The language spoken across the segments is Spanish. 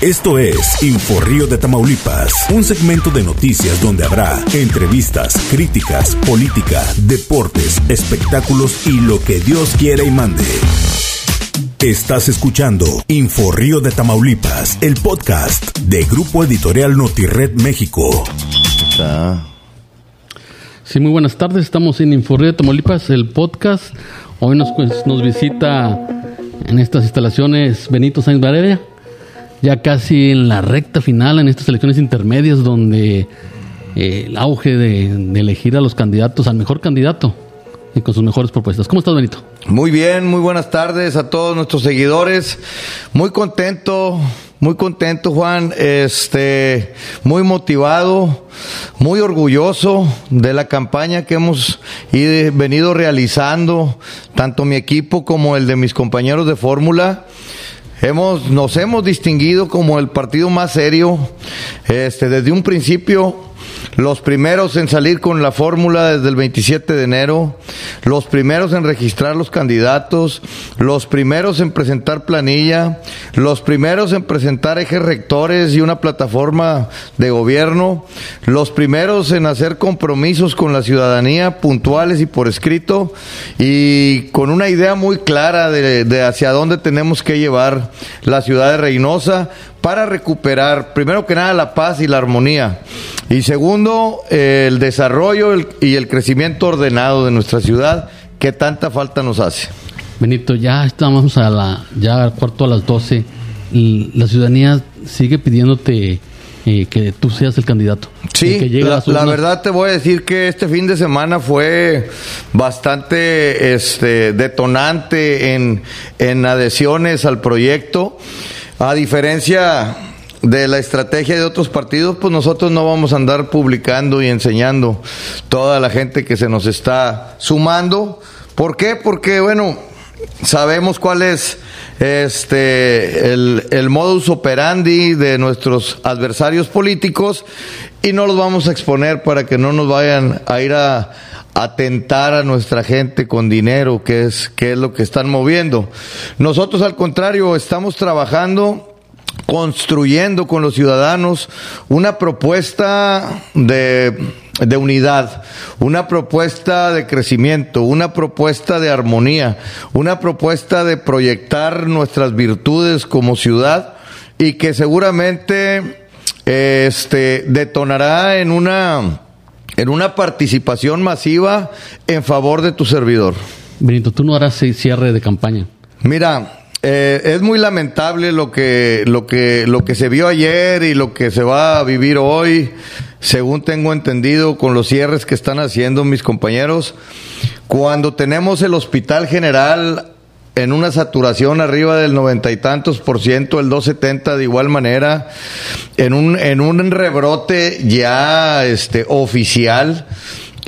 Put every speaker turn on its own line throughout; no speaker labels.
Esto es Inforrío de Tamaulipas, un segmento de noticias donde habrá entrevistas, críticas, política, deportes, espectáculos y lo que Dios quiera y mande. Estás escuchando Inforrío de Tamaulipas, el podcast de Grupo Editorial Notired México.
Sí, muy buenas tardes. Estamos en Inforrío de Tamaulipas, el podcast. Hoy nos, pues, nos visita en estas instalaciones Benito Sáenz Valeria, ya casi en la recta final, en estas elecciones intermedias, donde eh, el auge de, de elegir a los candidatos, al mejor candidato y con sus mejores propuestas. ¿Cómo estás, Benito?
Muy bien, muy buenas tardes a todos nuestros seguidores. Muy contento, muy contento, Juan. Este, muy motivado, muy orgulloso de la campaña que hemos ido- venido realizando, tanto mi equipo como el de mis compañeros de fórmula. Hemos, nos hemos distinguido como el partido más serio, este, desde un principio, los primeros en salir con la fórmula desde el 27 de enero, los primeros en registrar los candidatos, los primeros en presentar planilla, los primeros en presentar ejes rectores y una plataforma de gobierno, los primeros en hacer compromisos con la ciudadanía puntuales y por escrito y con una idea muy clara de, de hacia dónde tenemos que llevar la ciudad de Reynosa para recuperar, primero que nada, la paz y la armonía. Y segundo, eh, el desarrollo el- y el crecimiento ordenado de nuestra ciudad que tanta falta nos hace.
Benito, ya estamos a la, ya al cuarto a las 12 y la ciudadanía sigue pidiéndote eh, que tú seas el candidato.
Sí,
que
la, la verdad te voy a decir que este fin de semana fue bastante este, detonante en, en adhesiones al proyecto. A diferencia de la estrategia de otros partidos, pues nosotros no vamos a andar publicando y enseñando toda la gente que se nos está sumando. ¿Por qué? Porque, bueno, sabemos cuál es este el, el modus operandi de nuestros adversarios políticos y no los vamos a exponer para que no nos vayan a ir a atentar a nuestra gente con dinero, que es, es lo que están moviendo. Nosotros al contrario estamos trabajando construyendo con los ciudadanos una propuesta de, de unidad, una propuesta de crecimiento, una propuesta de armonía, una propuesta de proyectar nuestras virtudes como ciudad y que seguramente este detonará en una en una participación masiva en favor de tu servidor.
Benito, tú no harás cierre de campaña.
Mira, eh, es muy lamentable lo que, lo que, lo que se vio ayer y lo que se va a vivir hoy, según tengo entendido con los cierres que están haciendo mis compañeros. Cuando tenemos el hospital general en una saturación arriba del noventa y tantos por ciento, el 270 de igual manera, en un, en un rebrote ya este, oficial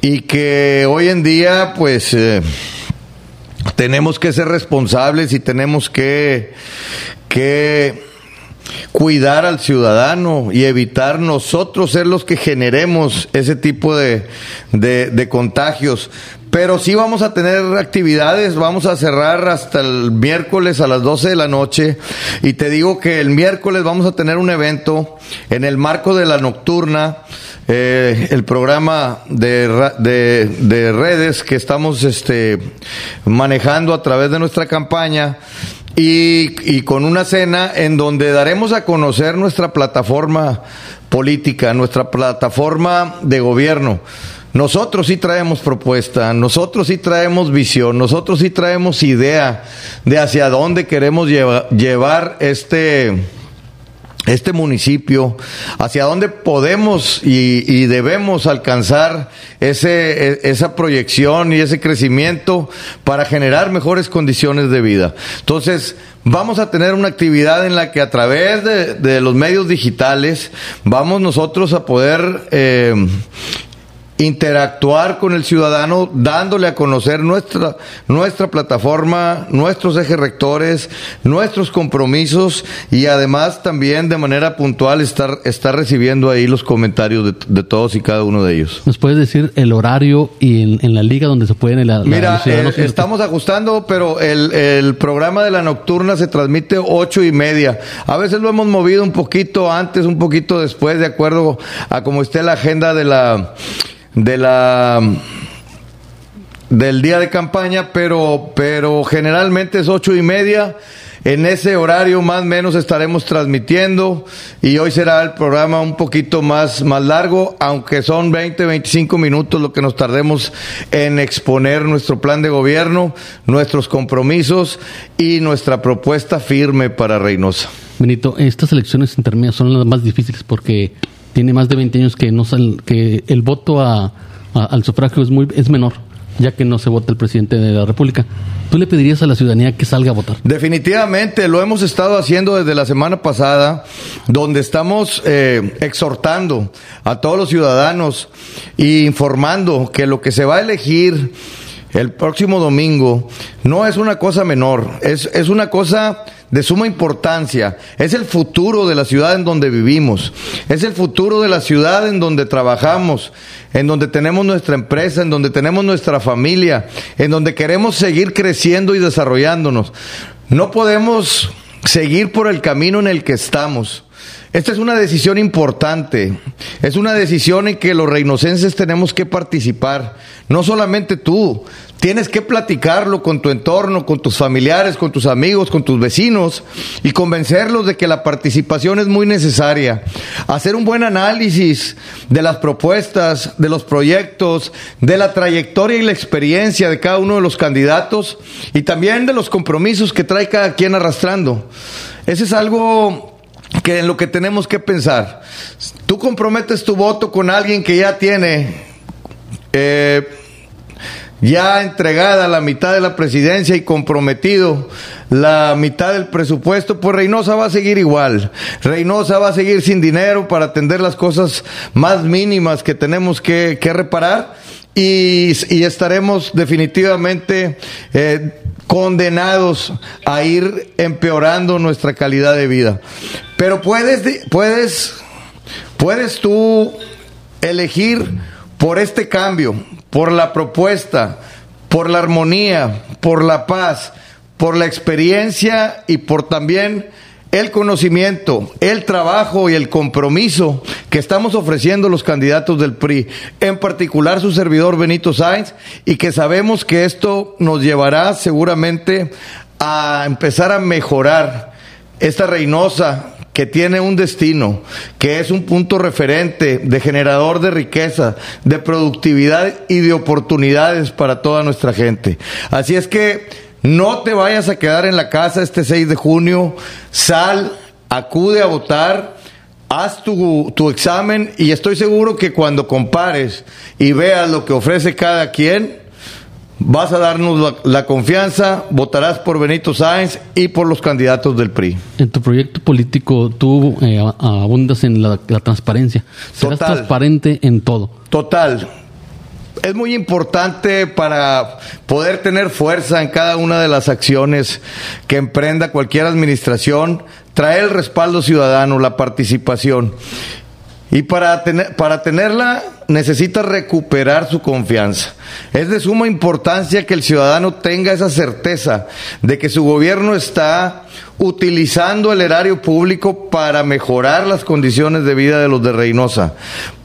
y que hoy en día, pues, eh, tenemos que ser responsables y tenemos que, que cuidar al ciudadano y evitar nosotros ser los que generemos ese tipo de, de, de contagios. Pero sí vamos a tener actividades, vamos a cerrar hasta el miércoles a las 12 de la noche y te digo que el miércoles vamos a tener un evento en el marco de la nocturna, eh, el programa de, redes que estamos este, manejando a través de nuestra campaña y, y con una cena en donde daremos a conocer nuestra plataforma política, nuestra plataforma de gobierno. Nosotros sí traemos propuesta, nosotros sí traemos visión, nosotros sí traemos idea de hacia dónde queremos lleva- llevar este, este municipio, hacia dónde podemos y, y debemos alcanzar ese, e- esa proyección y ese crecimiento para generar mejores condiciones de vida. Entonces, vamos a tener una actividad en la que a través de, de los medios digitales vamos nosotros a poder... eh, interactuar con el ciudadano, dándole a conocer nuestra, nuestra plataforma, nuestros ejes rectores, nuestros compromisos y además también de manera puntual estar, estar recibiendo ahí los comentarios de, de todos y cada uno de ellos.
¿Nos puedes decir el horario y en, en la liga donde se pueden... La,
Mira, eh, estamos ajustando, pero el, el programa de la nocturna se transmite ocho y media. A veces lo hemos movido un poquito antes, un poquito después, de acuerdo a cómo esté la agenda de la de la del día de campaña, pero, pero generalmente es ocho y media. En ese horario más o menos estaremos transmitiendo y hoy será el programa un poquito más, más largo, aunque son 20, 25 minutos lo que nos tardemos en exponer nuestro plan de gobierno, nuestros compromisos y nuestra propuesta firme para Reynosa.
Benito, estas elecciones intermedias son las más difíciles porque tiene más de 20 años que no sal, que el voto a, al sufragio es muy es menor ya que no se vota el presidente de la República. ¿Tú le pedirías a la ciudadanía que salga a votar?
Definitivamente, lo hemos estado haciendo desde la semana pasada, donde estamos eh, exhortando a todos los ciudadanos e informando que lo que se va a elegir el próximo domingo no es una cosa menor, es, es una cosa de suma importancia. Es el futuro de la ciudad en donde vivimos. Es el futuro de la ciudad en donde trabajamos, en donde tenemos nuestra empresa, en donde tenemos nuestra familia, en donde queremos seguir creciendo y desarrollándonos. No podemos seguir por el camino en el que estamos. Esta es una decisión importante. Es una decisión en que los reinocenses tenemos que participar. No solamente tú. Tienes que platicarlo con tu entorno, con tus familiares, con tus amigos, con tus vecinos y convencerlos de que la participación es muy necesaria. Hacer un buen análisis de las propuestas, de los proyectos, de la trayectoria y la experiencia de cada uno de los candidatos y también de los compromisos que trae cada quien arrastrando. Ese es algo que en lo que tenemos que pensar. Tú comprometes tu voto con alguien que ya tiene eh, ya entregada la mitad de la presidencia y comprometido la mitad del presupuesto, pues Reynosa va a seguir igual. Reynosa va a seguir sin dinero para atender las cosas más mínimas que tenemos que, que reparar y, y, estaremos definitivamente eh, condenados a ir empeorando nuestra calidad de vida. Pero puedes, puedes, puedes tú elegir por este cambio, por la propuesta, por la armonía, por la paz, por la experiencia y por también el conocimiento, el trabajo y el compromiso que estamos ofreciendo los candidatos del PRI, en particular su servidor Benito Sáenz, y que sabemos que esto nos llevará seguramente a empezar a mejorar esta Reynosa que tiene un destino, que es un punto referente de generador de riqueza, de productividad y de oportunidades para toda nuestra gente. Así es que no te vayas a quedar en la casa este 6 de junio, sal, acude a votar, haz tu, tu examen y estoy seguro que cuando compares y veas lo que ofrece cada quien, Vas a darnos la, la, confianza, votarás por Benito Sáenz y por los candidatos del PRI.
En tu proyecto político tú eh, abundas en la, la transparencia. Serás Total. transparente en todo.
Total. Es muy importante para poder tener fuerza en cada una de las acciones que emprenda cualquier administración, traer el respaldo ciudadano, la participación. Y para, tener, para tenerla necesita recuperar su confianza. Es de suma importancia que el ciudadano tenga esa certeza de que su gobierno está utilizando el erario público para mejorar las condiciones de vida de los de Reynosa,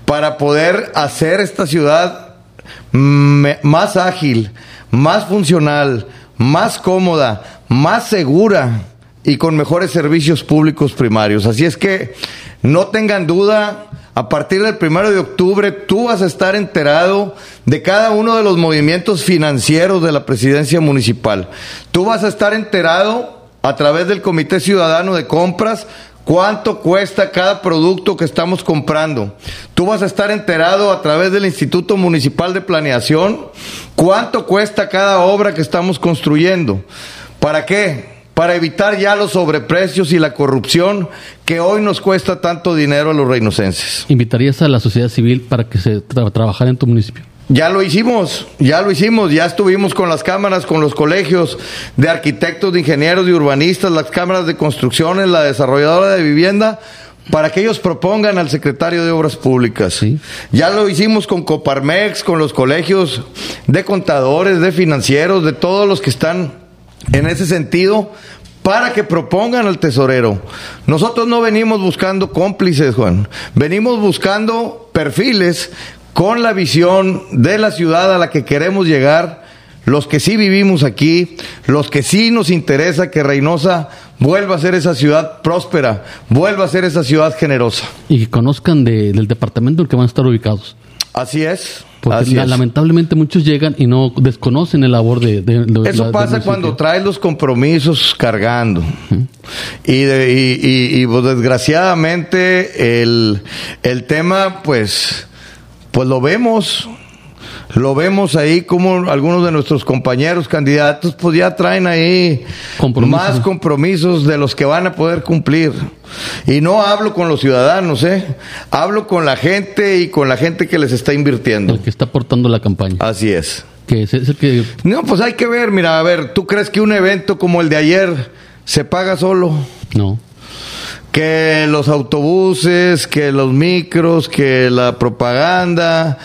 para poder hacer esta ciudad más ágil, más funcional, más cómoda, más segura y con mejores servicios públicos primarios. Así es que no tengan duda, a partir del primero de octubre tú vas a estar enterado de cada uno de los movimientos financieros de la presidencia municipal. Tú vas a estar enterado a través del Comité Ciudadano de Compras cuánto cuesta cada producto que estamos comprando. Tú vas a estar enterado a través del Instituto Municipal de Planeación cuánto cuesta cada obra que estamos construyendo. ¿Para qué? Para evitar ya los sobreprecios y la corrupción que hoy nos cuesta tanto dinero a los reinocenses.
¿Invitarías a la sociedad civil para que se tra- trabajara en tu municipio?
Ya lo hicimos, ya lo hicimos, ya estuvimos con las cámaras, con los colegios de arquitectos, de ingenieros, de urbanistas, las cámaras de construcciones, la desarrolladora de vivienda, para que ellos propongan al secretario de Obras Públicas.
Sí.
Ya lo hicimos con Coparmex, con los colegios de contadores, de financieros, de todos los que están en ese sentido, para que propongan al tesorero. Nosotros no venimos buscando cómplices, Juan. Venimos buscando perfiles con la visión de la ciudad a la que queremos llegar, los que sí vivimos aquí, los que sí nos interesa que Reynosa vuelva a ser esa ciudad próspera, vuelva a ser esa ciudad generosa.
Y que conozcan de- del departamento en el que van a estar ubicados.
Así es.
Porque la- lamentablemente muchos llegan y no desconocen el labor de... de- de- la-
Eso pasa cuando traes los compromisos cargando. Y, de- y- y- y, pues, desgraciadamente el, el tema, pues, pues lo vemos. Lo vemos ahí como algunos de nuestros compañeros candidatos, pues ya traen ahí más compromisos de los que van a poder cumplir. Y no hablo con los ciudadanos, ¿eh? Hablo con la gente y con la gente que les está invirtiendo.
El que está aportando la campaña.
Así es.
Que es, es el que...
No, pues hay que ver, mira, a ver, ¿tú crees que un evento como el de ayer se paga solo?
No.
Que los autobuses, que los micros, que la propaganda,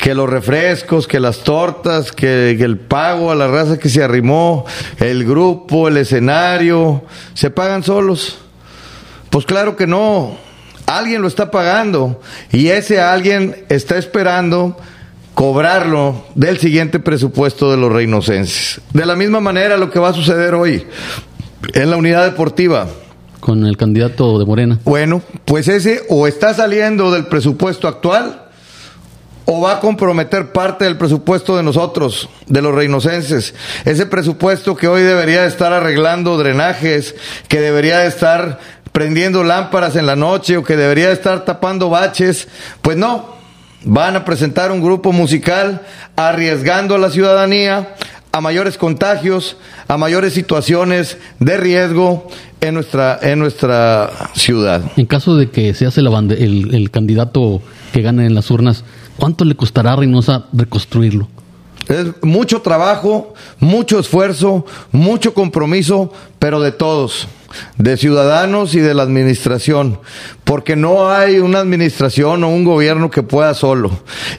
que los refrescos, que las tortas, que, que el pago a la raza que se arrimó, el grupo, el escenario, ¿se pagan solos? Pues claro que no. Alguien lo está pagando y ese alguien está esperando cobrarlo del siguiente presupuesto de los reinocenses. De la misma manera lo que va a suceder hoy en la unidad deportiva.
Con el candidato de Morena.
Bueno, pues ese o está saliendo del presupuesto actual o va a comprometer parte del presupuesto de nosotros, de los reinocenses. Ese presupuesto que hoy debería de estar arreglando drenajes, que debería de estar prendiendo lámparas en la noche o que debería de estar tapando baches, pues no. Van a presentar un grupo musical arriesgando a la ciudadanía a mayores contagios, a mayores situaciones de riesgo en nuestra, en nuestra ciudad.
En caso de que se hace el, el candidato que gane en las urnas, ¿cuánto le costará a Reynosa reconstruirlo?
Es mucho trabajo, mucho esfuerzo, mucho compromiso, pero de todos, de ciudadanos y de la administración, porque no hay una administración o un gobierno que pueda solo.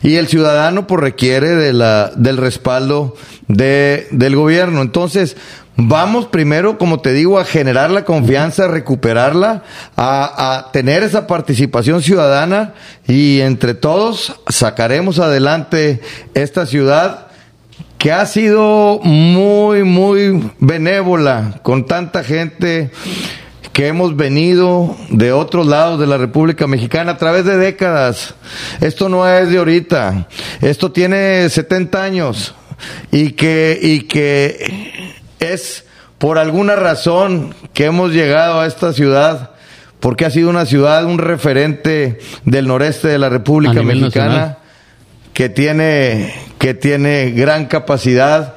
Y el ciudadano pues requiere del respaldo de, del gobierno. Entonces, Vamos primero, como te digo, a generar la confianza, a recuperarla, a, a, tener esa participación ciudadana y entre todos sacaremos adelante esta ciudad que ha sido muy, muy benévola con tanta gente que hemos venido de otros lados de la República Mexicana a través de décadas. Esto no es de ahorita, esto tiene 70 años y que, y que es por alguna razón que hemos llegado a esta ciudad, porque ha sido una ciudad, un referente del noreste de la República Mexicana, nacional. que tiene, que tiene gran capacidad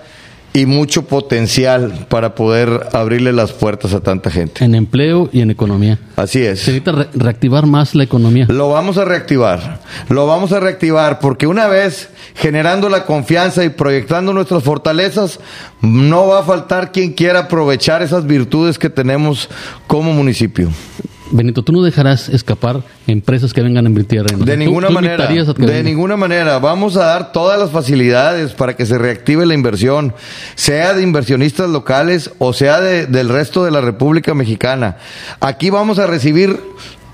y mucho potencial para poder abrirle las puertas a tanta gente.
En empleo y en economía.
Así es.
Se necesita re reactivar más la economía.
Lo vamos a reactivar. Lo vamos a reactivar porque una vez generando la confianza y proyectando nuestras fortalezas, no va a faltar quien quiera aprovechar esas virtudes que tenemos como municipio.
Benito, tú no dejarás escapar empresas que vengan a invertir en
De ninguna manera. De ninguna manera. Vamos a dar todas las facilidades para que se reactive la inversión, sea de inversionistas locales o sea de, del resto de la República Mexicana. Aquí vamos a recibir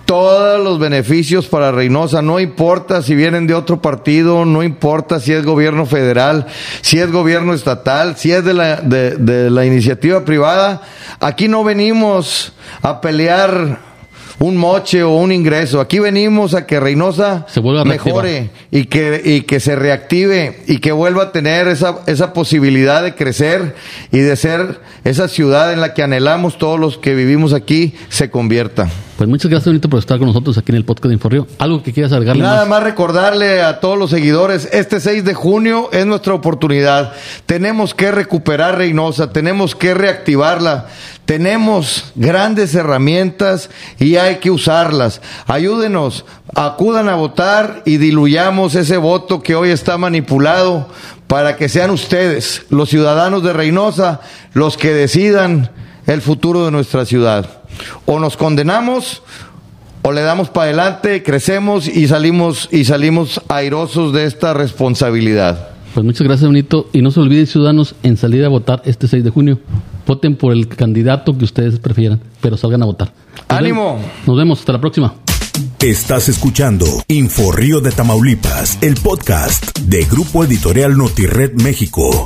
todos los beneficios para Reynosa, no importa si vienen de otro partido, no importa si es gobierno federal, si es gobierno estatal, si es de la, de, de la iniciativa privada. Aquí no venimos a pelear un moche o un ingreso. Aquí venimos a que Reynosa
se vuelva
mejore y que, y que se reactive y que vuelva a tener esa, esa posibilidad de crecer y de ser esa ciudad en la que anhelamos todos los que vivimos aquí se convierta.
Pues muchas gracias, Benito, por estar con nosotros aquí en el podcast de Inforrío. ¿Algo que quieras agregarle
Nada más recordarle a todos los seguidores, este 6 de junio es nuestra oportunidad. Tenemos que recuperar Reynosa, tenemos que reactivarla. Tenemos grandes herramientas y hay que usarlas. Ayúdenos, acudan a votar y diluyamos ese voto que hoy está manipulado para que sean ustedes, los ciudadanos de Reynosa, los que decidan el futuro de nuestra ciudad. O nos condenamos o le damos para adelante, crecemos y salimos y salimos airosos de esta responsabilidad.
Pues muchas gracias, Benito. Y no se olviden, ciudadanos, en salir a votar este 6 de junio. Voten por el candidato que ustedes prefieran, pero salgan a votar. Nos
¡Ánimo!
vemos. Nos vemos. Hasta la próxima.
Estás escuchando Info Río de Tamaulipas, el podcast de Grupo Editorial Notired México.